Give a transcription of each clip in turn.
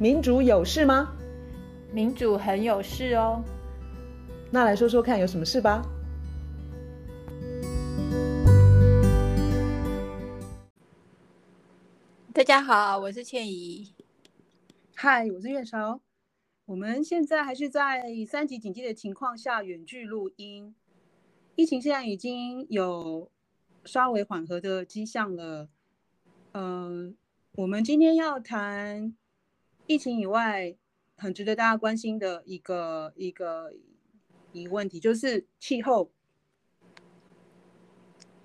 民主有事吗？民主很有事哦。那来说说看，有什么事吧？大家好，我是倩怡。嗨，我是月韶。我们现在还是在三级警戒的情况下远距录音。疫情现在已经有稍微缓和的迹象了。嗯、呃，我们今天要谈疫情以外很值得大家关心的一个一个一个问题，就是气候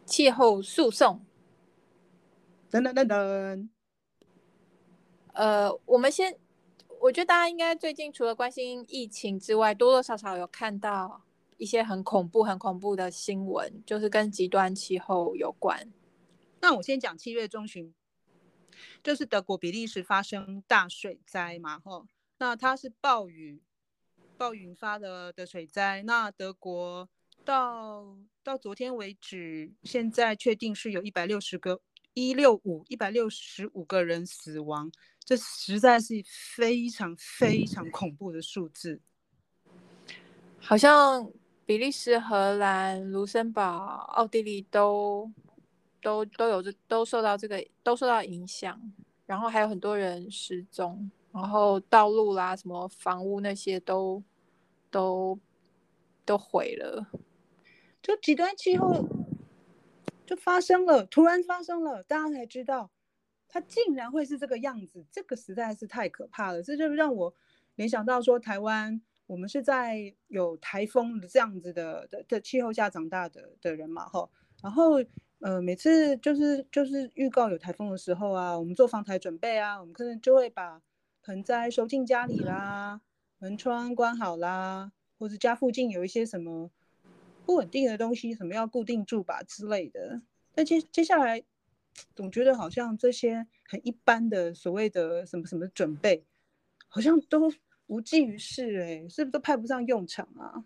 气候诉讼。等等等等。呃，我们先，我觉得大家应该最近除了关心疫情之外，多多少少有看到一些很恐怖、很恐怖的新闻，就是跟极端气候有关。那我先讲七月中旬，就是德国、比利时发生大水灾嘛，吼，那它是暴雨暴雨引发的的水灾。那德国到到昨天为止，现在确定是有一百六十个一六五一百六十五个人死亡。这实在是非常非常恐怖的数字，好像比利时、荷兰、卢森堡、奥地利都都都有这都受到这个都受到影响，然后还有很多人失踪，然后道路啦、什么房屋那些都都都毁了，就极端气候就发生了，突然发生了，大家才知道。它竟然会是这个样子，这个实在是太可怕了。这就让我联想到说，台湾我们是在有台风这样子的的的气候下长大的的人嘛，哈。然后呃，每次就是就是预告有台风的时候啊，我们做防台准备啊，我们可能就会把盆栽收进家里啦，门窗关好啦，或者家附近有一些什么不稳定的东西，什么要固定住吧之类的。那接接下来。总觉得好像这些很一般的所谓的什么什么准备，好像都无济于事哎，是不是都派不上用场啊？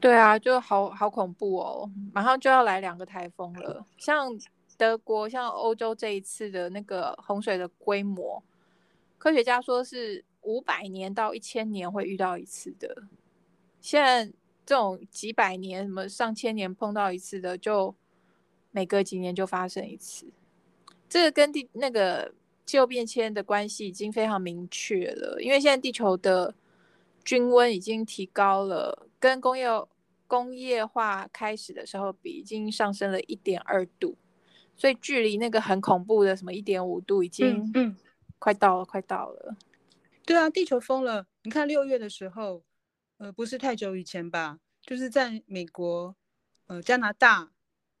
对啊，就好好恐怖哦，马上就要来两个台风了。像德国、像欧洲这一次的那个洪水的规模，科学家说是五百年到一千年会遇到一次的。现在这种几百年、什么上千年碰到一次的就。每隔几年就发生一次，这个跟地那个气候变迁的关系已经非常明确了。因为现在地球的均温已经提高了，跟工业工业化开始的时候比，已经上升了一点二度，所以距离那个很恐怖的什么一点五度已经嗯快到了，快到了。对啊，地球疯了。你看六月的时候，呃，不是太久以前吧，就是在美国，呃，加拿大。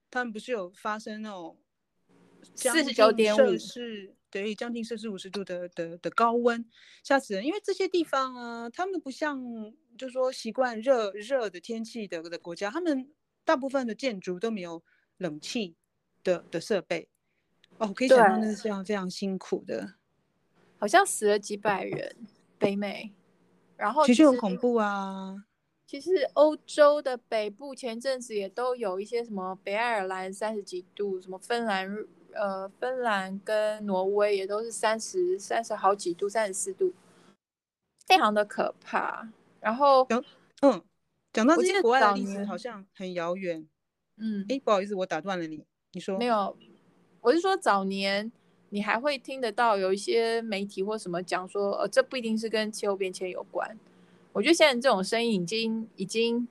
他们不是有发生那种四十九点五摄氏，对，将近摄氏五十度的的的高温，吓死人！因为这些地方啊，他们不像，就是说习惯热热的天气的的国家，他们大部分的建筑都没有冷气的的设备。哦，可以想象那是非常非常辛苦的，好像死了几百人，北美，然后其实很恐怖啊。其实欧洲的北部前阵子也都有一些什么北爱尔兰三十几度，什么芬兰呃芬兰跟挪威也都是三十三十好几度，三十四度，非常的可怕。然后嗯，讲到这些国外的历史好像很遥远。嗯，哎，不好意思，我打断了你，你说。没有，我是说早年你还会听得到有一些媒体或什么讲说，呃，这不一定是跟气候变迁有关。我觉得现在这种声音已经已经，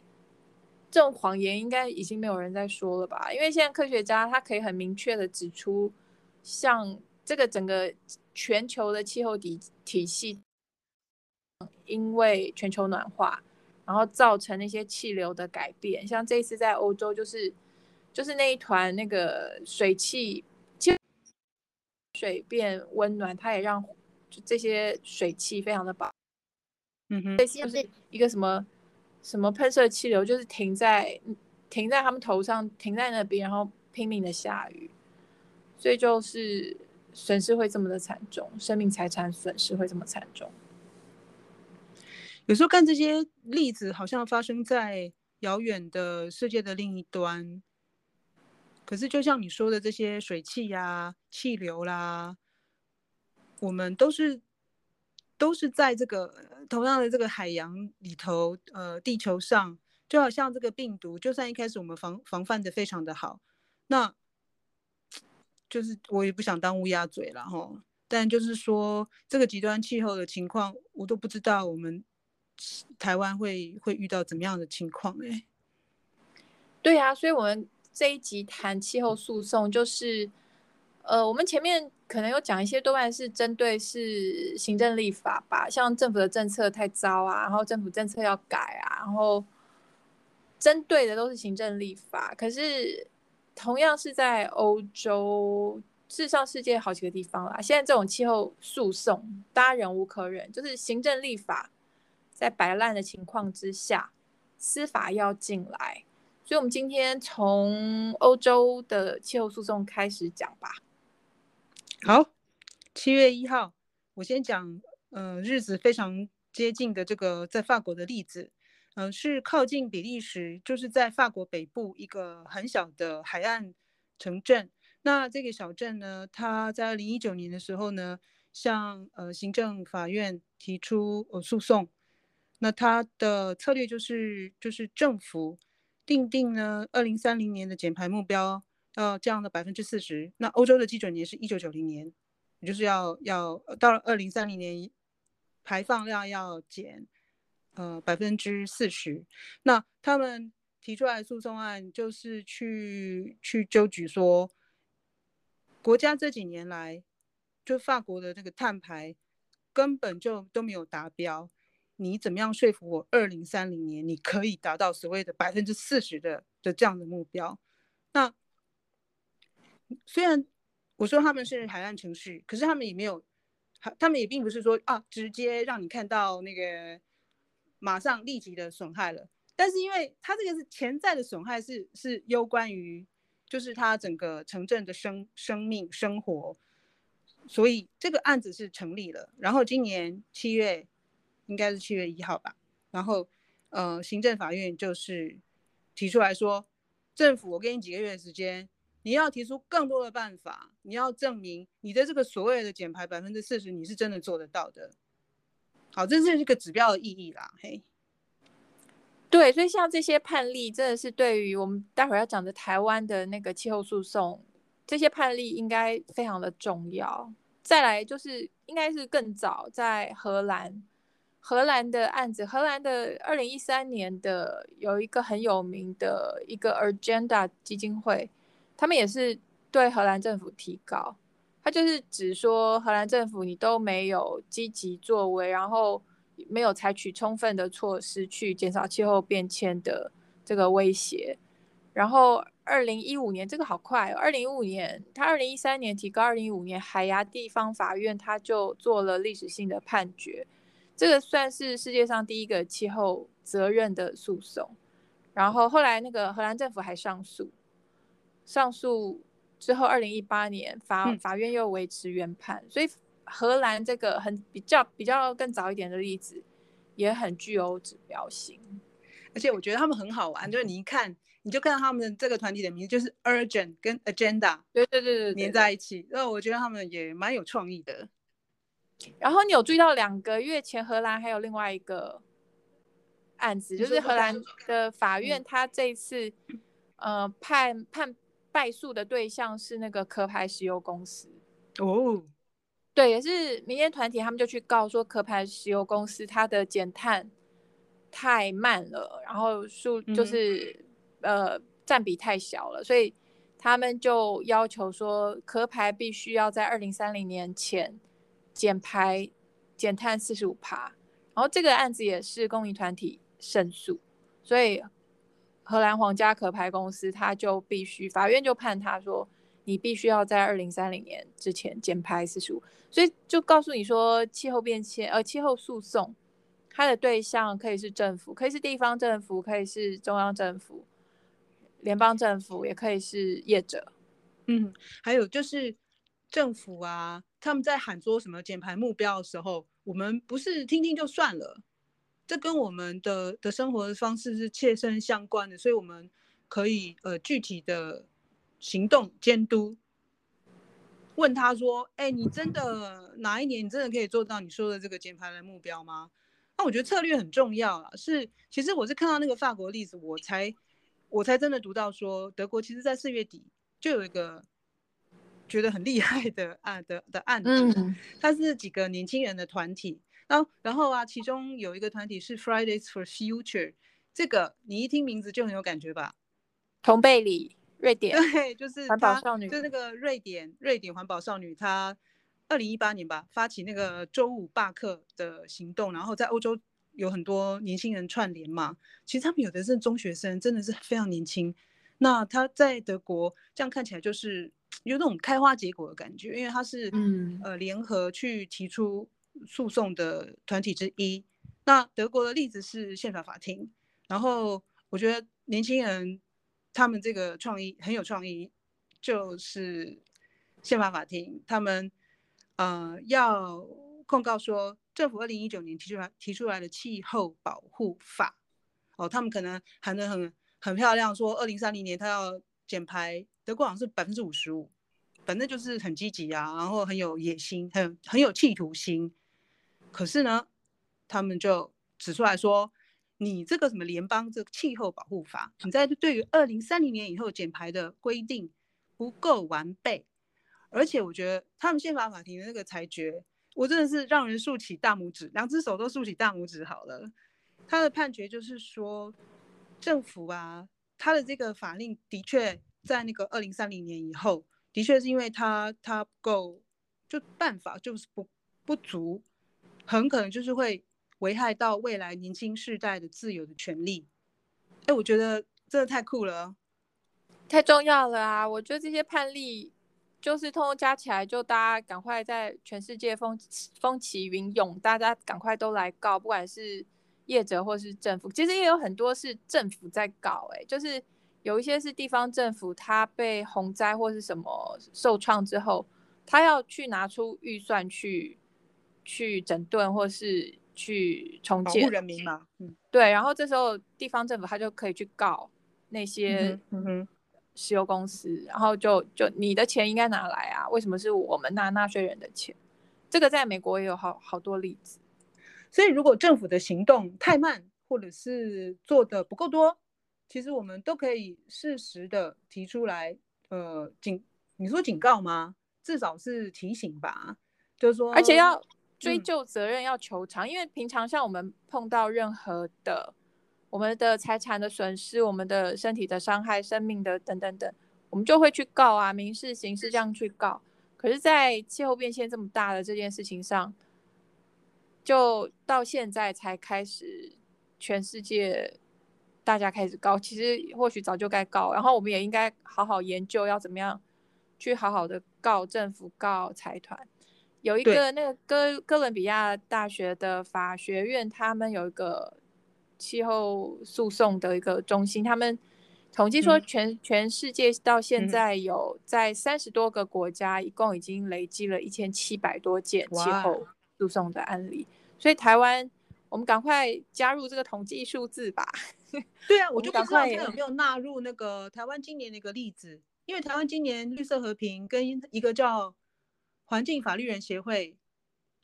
这种谎言应该已经没有人在说了吧？因为现在科学家他可以很明确的指出，像这个整个全球的气候体体系，因为全球暖化，然后造成那些气流的改变。像这一次在欧洲，就是就是那一团那个水汽，水变温暖，它也让这些水汽非常的饱。嗯哼，就是一个什么什么喷射气流，就是停在停在他们头上，停在那边，然后拼命的下雨，所以就是损失会这么的惨重，生命财产损失会这么惨重。有时候看这些例子，好像发生在遥远的世界的另一端，可是就像你说的这些水汽呀、气流啦，我们都是。都是在这个同样的这个海洋里头，呃，地球上，就好像这个病毒，就算一开始我们防防范的非常的好，那就是我也不想当乌鸦嘴了哈。但就是说，这个极端气候的情况，我都不知道我们台湾会会遇到怎么样的情况哎、对呀、啊，所以我们这一集谈气候诉讼，就是呃，我们前面可能有讲一些，多半是针对是行政立法吧，像政府的政策太糟啊，然后政府政策要改啊，然后针对的都是行政立法。可是同样是在欧洲。世上世界好几个地方啦，现在这种气候诉讼，大家忍无可忍，就是行政立法在摆烂的情况之下，司法要进来，所以我们今天从欧洲的气候诉讼开始讲吧。好，七月一号，我先讲，呃，日子非常接近的这个在法国的例子，嗯、呃，是靠近比利时，就是在法国北部一个很小的海岸城镇。那这个小镇呢，它在二零一九年的时候呢，向呃行政法院提出呃诉讼。那它的策略就是，就是政府定定呢，二零三零年的减排目标要降了百分之四十。那欧洲的基准年是一九九零年，也就是要要到了二零三零年，排放量要减呃百分之四十。那他们提出来诉讼案就是去去纠举说。国家这几年来，就法国的那个碳排根本就都没有达标，你怎么样说服我二零三零年你可以达到所谓的百分之四十的的这样的目标？虽然我说他们是海岸城市，可是他们也没有，他们也并不是说啊，直接让你看到那个马上立即的损害了。但是因为它这个是潜在的损害是，是攸关于。就是他整个城镇的生生命生活，所以这个案子是成立了。然后今年七月，应该是七月一号吧。然后，呃，行政法院就是提出来说，政府，我给你几个月的时间，你要提出更多的办法，你要证明你的这个所谓的减排百分之四十，你是真的做得到的。好，这是一个指标的意义啦，嘿。对，所以像这些判例，真的是对于我们待会儿要讲的台湾的那个气候诉讼，这些判例应该非常的重要。再来就是应该是更早在荷兰，荷兰的案子，荷兰的二零一三年的有一个很有名的一个 Agenda 基金会，他们也是对荷兰政府提告，他就是指说荷兰政府你都没有积极作为，然后。没有采取充分的措施去减少气候变迁的这个威胁，然后二零一五年这个好快哦，二零一五年他二零一三年提高，二零一五年海牙地方法院他就做了历史性的判决，这个算是世界上第一个气候责任的诉讼，然后后来那个荷兰政府还上诉，上诉之后二零一八年法法院又维持原判，所以。荷兰这个很比较比较更早一点的例子，也很具有指标性，而且我觉得他们很好玩，就是你一看，你就看到他们的这个团体的名字就是 Urgent 跟 Agenda，对对对对，连在一起，那我觉得他们也蛮有创意的。然后你有注意到两个月前荷兰还有另外一个案子，就是荷兰的法院，他这一次呃判判败诉的对象是那个壳牌石油公司哦。对，也是民间团体，他们就去告说，壳牌石油公司它的减碳太慢了，然后数就是、嗯、呃占比太小了，所以他们就要求说，壳牌必须要在二零三零年前减排减碳四十五趴。然后这个案子也是公益团体胜诉，所以荷兰皇家壳牌公司他就必须，法院就判他说。你必须要在二零三零年之前减排四十五，所以就告诉你说，气候变迁呃气候诉讼，它的对象可以是政府，可以是地方政府，可以是中央政府，联邦政府，也可以是业者。嗯，还有就是政府啊，他们在喊说什么减排目标的时候，我们不是听听就算了，这跟我们的的生活的方式是切身相关的，所以我们可以呃具体的。行动监督，问他说：“哎，你真的哪一年你真的可以做到你说的这个减排的目标吗？”那我觉得策略很重要啊。是，其实我是看到那个法国例子，我才我才真的读到说，德国其实在四月底就有一个觉得很厉害的案的的案子，嗯、它是几个年轻人的团体，然后然后啊，其中有一个团体是 Fridays for Future，这个你一听名字就很有感觉吧？同贝里。瑞典对，就是环保少女，就是那个瑞典瑞典环保少女，她二零一八年吧发起那个周五罢课的行动，然后在欧洲有很多年轻人串联嘛。其实他们有的是中学生，真的是非常年轻。那他在德国这样看起来就是有那种开花结果的感觉，因为他是嗯呃联合去提出诉讼的团体之一。那德国的例子是宪法法庭，然后我觉得年轻人。他们这个创意很有创意，就是宪法法庭，他们呃要控告说，政府二零一九年提出来提出来的气候保护法，哦，他们可能喊得很很漂亮，说二零三零年他要减排，德国好像是百分之五十五，反正就是很积极啊，然后很有野心，很很有企图心，可是呢，他们就指出来说。你这个什么联邦这个气候保护法，你在对于二零三零年以后减排的规定不够完备，而且我觉得他们宪法法庭的那个裁决，我真的是让人竖起大拇指，两只手都竖起大拇指好了。他的判决就是说，政府啊，他的这个法令的确在那个二零三零年以后，的确是因为他他不够，就办法就是不不足，很可能就是会。危害到未来年轻世代的自由的权利，哎，我觉得真的太酷了，太重要了啊！我觉得这些判例就是通通加起来，就大家赶快在全世界风风起云涌，大家赶快都来告，不管是业者或是政府，其实也有很多是政府在告，哎，就是有一些是地方政府，他被洪灾或是什么受创之后，他要去拿出预算去去整顿或是。去重建保护人民嘛，嗯，对，然后这时候地方政府他就可以去告那些石油公司，嗯嗯、然后就就你的钱应该拿来啊，为什么是我们拿纳税人的钱？这个在美国也有好好多例子。所以如果政府的行动太慢，或者是做的不够多，其实我们都可以适时的提出来，呃，警，你说警告吗？至少是提醒吧，就是说，而且要。追究责任要求偿，嗯、因为平常像我们碰到任何的我们的财产的损失、我们的身体的伤害、生命的等等等，我们就会去告啊，民事、刑事这样去告。可是，在气候变迁这么大的这件事情上，就到现在才开始，全世界大家开始告。其实或许早就该告，然后我们也应该好好研究要怎么样去好好的告政府、告财团。有一个那个哥哥伦比亚大学的法学院，他们有一个气候诉讼的一个中心，他们统计说全，全全世界到现在有在三十多个国家，一共已经累积了一千七百多件气候诉讼的案例。所以台湾，我们赶快加入这个统计数字吧。对啊，我就不知道他有没有纳入那个台湾今年的一个例子，因为台湾今年绿色和平跟一个叫。环境法律人协会，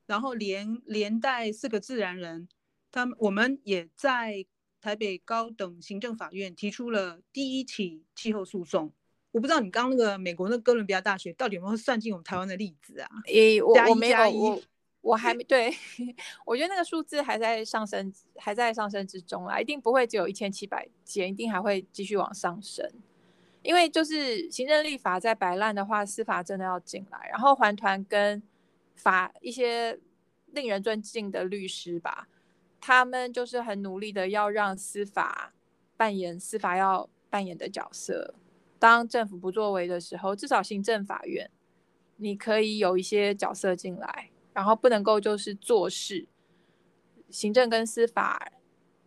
然后连连带四个自然人，他们我们也在台北高等行政法院提出了第一起气候诉讼。我不知道你刚刚那个美国那哥伦比亚大学到底有没有算进我们台湾的例子啊？诶、欸，我我没有，我我还没对，我觉得那个数字还在上升，还在上升之中啊，一定不会只有一千七百件，一定还会继续往上升。因为就是行政立法在摆烂的话，司法真的要进来，然后环团跟法一些令人尊敬的律师吧，他们就是很努力的要让司法扮演司法要扮演的角色。当政府不作为的时候，至少行政法院你可以有一些角色进来，然后不能够就是做事，行政跟司法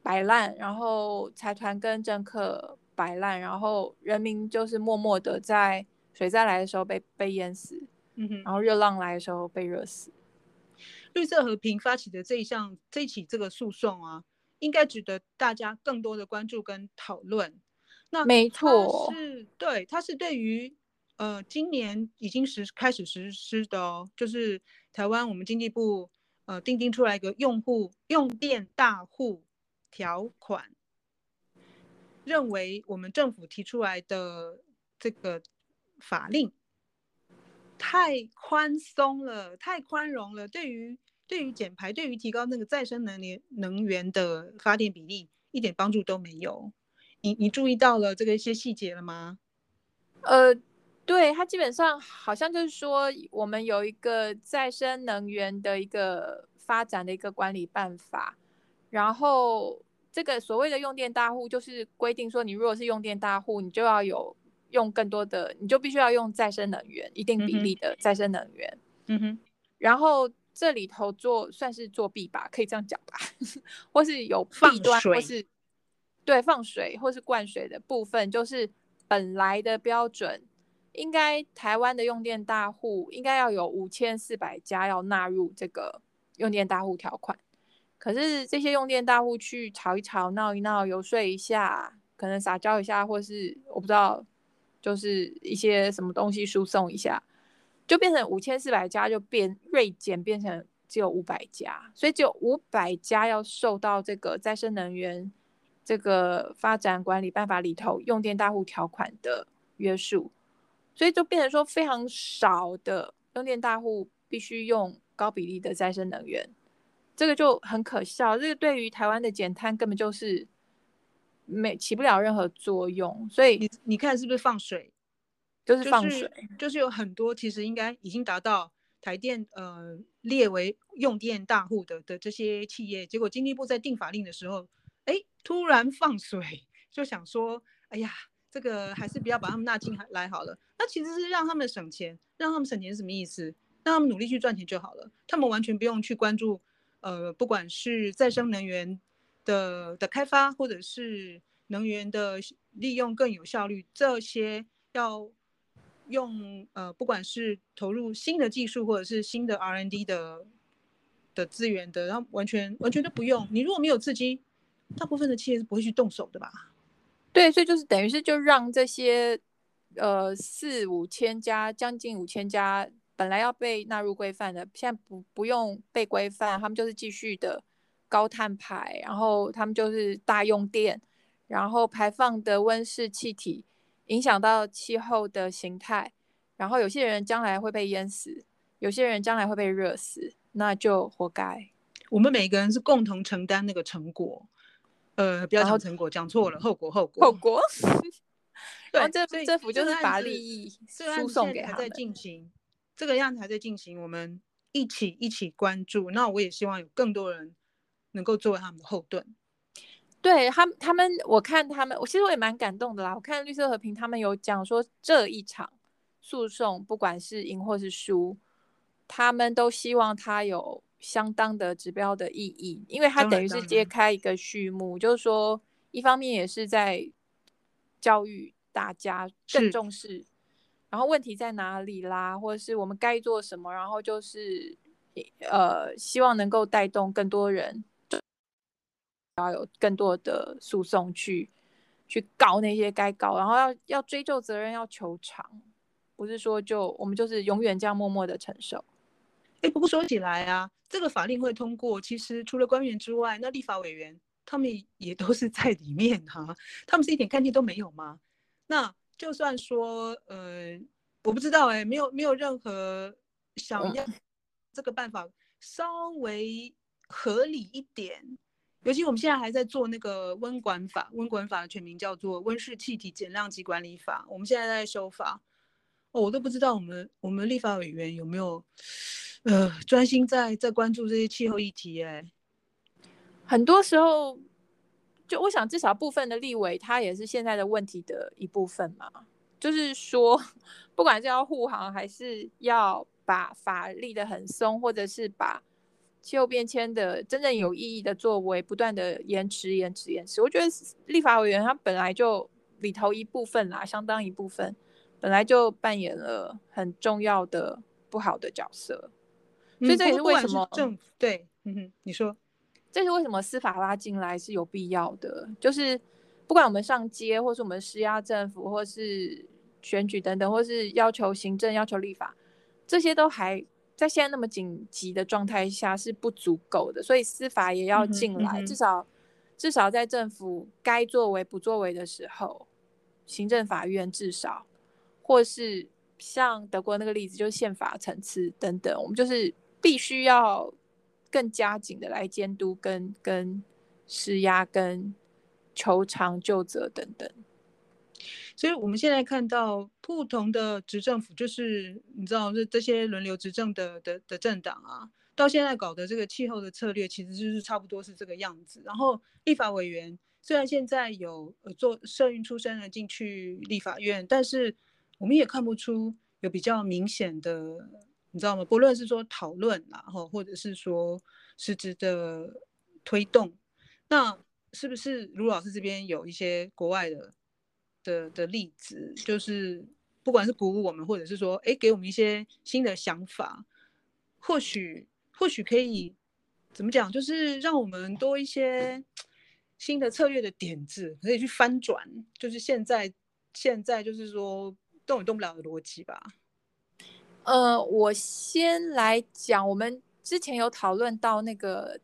摆烂，然后财团跟政客。摆烂，然后人民就是默默的在水灾来的时候被被淹死，嗯哼，然后热浪来的时候被热死。绿色和平发起的这一项这一起这个诉讼啊，应该值得大家更多的关注跟讨论。那没错，是对，它是对于呃，今年已经实开始实施的哦，就是台湾我们经济部呃订定出来一个用户用电大户条款，认为我们政府提出来的这个法令太宽松了，太宽容了，对于对于减排，对于提高那个再生能源能源的发电比例一点帮助都没有。你你注意到了这个一些细节了吗？呃。对，它基本上好像就是说，我们有一个再生能源的一个发展的一个管理办法，然后这个所谓的用电大户就是规定说，你如果是用电大户，你就要有用更多的，你就必须要用再生能源，一定比例的再生能源。嗯哼，然后这里头做算是作弊吧，可以这样讲吧，或是有弊端，或是对放水或是灌水的部分，就是本来的标准。应该台湾的用电大户应该要有五千四百家要纳入这个用电大户条款，可是这些用电大户去吵一吵、闹一闹、游说一下，可能撒娇一下，或是我不知道，就是一些什么东西输送一下，就变成五千四百家就变锐减，变成只有五百家，所以只有五百家要受到这个再生能源这个发展管理办法里头用电大户条款的约束。所以就变成说，非常少的用电大户必须用高比例的再生能源，这个就很可笑。这个对于台湾的减碳根本就是没起不了任何作用。所以你你看是不是放水？就是放水，就是，就是有很多其实应该已经达到台电呃列为用电大户的的这些企业，结果经济部在定法令的时候，哎，突然放水，就想说，哎呀。这个还是不要把他们纳进来好了。那其实是让他们省钱，让他们省钱是什么意思？让他们努力去赚钱就好了。他们完全不用去关注，呃，不管是再生能源的的开发，或者是能源的利用更有效率，这些要用呃，不管是投入新的技术，或者是新的 R&D 的的资源的，然后完全完全都不用。你如果没有刺激，大部分的企业是不会去动手的吧？对，所以就是等于是就让这些，呃，四五千家，将近五千家，本来要被纳入规范的，现在不不用被规范，他们就是继续的高碳排，然后他们就是大用电，然后排放的温室气体影响到气候的形态，然后有些人将来会被淹死，有些人将来会被热死，那就活该。我们每个人是共同承担那个成果。呃，不要讲成果，讲错了，后果后果后果。对，这政府就是把利益输送给他们。在进行，这个样子还在进行，我们一起一起关注。那我也希望有更多人能够作为他们的后盾。对他们，他们我看他们，我其实我也蛮感动的啦。我看绿色和平他们有讲说，这一场诉讼不管是赢或是输，他们都希望它有。相当的指标的意义，因为它等于是揭开一个序幕，就是说，一方面也是在教育大家更重视，然后问题在哪里啦，或者是我们该做什么，然后就是呃，希望能够带动更多人，要有更多的诉讼去去告那些该告，然后要要追究责任，要求偿，不是说就我们就是永远这样默默的承受。哎，不过说起来啊，这个法令会通过，其实除了官员之外，那立法委员他们也都是在里面哈、啊，他们是一点干劲都没有吗？那就算说，呃，我不知道哎，没有没有任何想要这个办法稍微合理一点，尤其我们现在还在做那个温管法，温管法的全名叫做温室气体减量及管理法，我们现在在修法，哦，我都不知道我们我们立法委员有没有。呃，专心在在关注这些气候议题，哎，很多时候，就我想，至少部分的立委，他也是现在的问题的一部分嘛。就是说，不管是要护航，还是要把法立得很松，或者是把气候变迁的真正有意义的作为不断的延迟、延迟、延迟，我觉得立法委员他本来就里头一部分啦，相当一部分，本来就扮演了很重要的不好的角色。所以这也是为什么政府对，嗯哼，你说，这是为什么司法拉进来是有必要的？就是不管我们上街，或是我们施压政府，或是选举等等，或是要求行政、要求立法，这些都还在现在那么紧急的状态下是不足够的，所以司法也要进来，嗯嗯、至少至少在政府该作为不作为的时候，行政法院至少，或是像德国那个例子，就是宪法层次等等，我们就是必须要更加紧的来监督跟跟施压跟求偿就责等等。所以我们现在看到不同的执政府，就是你知道，这这些轮流执政的的的政党啊，到现在搞的这个气候的策略，其实就是差不多是这个样子。然后立法委员虽然现在有呃做社运出身的进去立法院，但是我们也看不出有比较明显的，你知道吗？不论是说讨论然后或者是说实质的推动，那是不是卢老师这边有一些国外的？的的例子，就是不管是鼓舞我们，或者是说，哎，给我们一些新的想法，或许或许可以怎么讲，就是让我们多一些新的策略的点子，可以去翻转，就是现在现在就是说动也动不了的逻辑吧。呃，我先来讲，我们之前有讨论到那个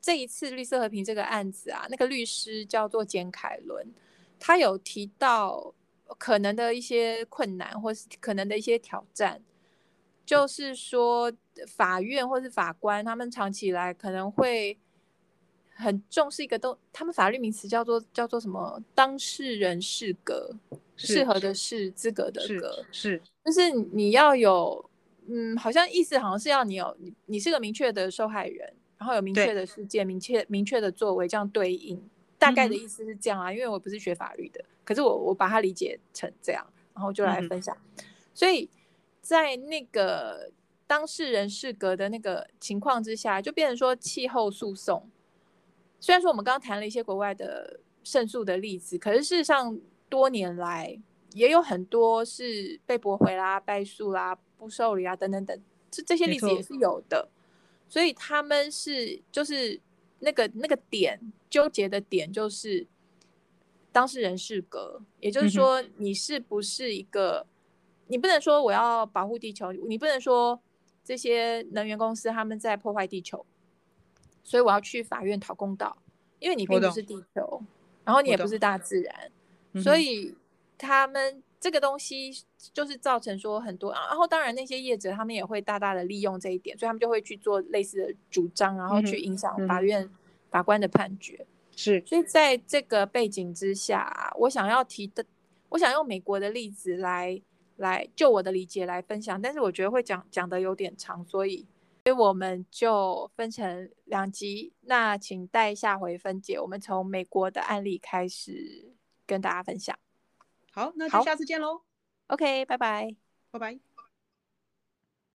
这一次绿色和平这个案子啊，那个律师叫做简凯伦。他有提到可能的一些困难，或是可能的一些挑战，就是说法院或是法官，他们长期以来可能会很重视一个东，他们法律名词叫做叫做什么？当事人适格，适合的适，资格的格，是，就是你要有，嗯，好像意思好像是要你有你你是个明确的受害人，然后有明确的事件，明确明确的作为，这样对应。大概的意思是这样啊，因为我不是学法律的，可是我我把它理解成这样，然后就来分享。嗯、所以在那个当事人适格的那个情况之下，就变成说气候诉讼。虽然说我们刚刚谈了一些国外的胜诉的例子，可是事实上多年来也有很多是被驳回啦、败诉啦、不受理啊等等等，这这些例子也是有的。所以他们是就是。那个那个点纠结的点就是当事人适格，也就是说你是不是一个，你不能说我要保护地球，你不能说这些能源公司他们在破坏地球，所以我要去法院讨公道，因为你并不是地球，然后你也不是大自然，所以他们这个东西就是造成说很多，然后当然那些业者他们也会大大的利用这一点，所以他们就会去做类似的主张，然后去影响法院法官的判决。是，所以在这个背景之下，我想要提的，我想用美国的例子来来就我的理解来分享，但是我觉得会讲讲的有点长，所以所以我们就分成两集，那请待下回分解。我们从美国的案例开始跟大家分享。好，那就下次见喽。OK，拜拜，拜拜。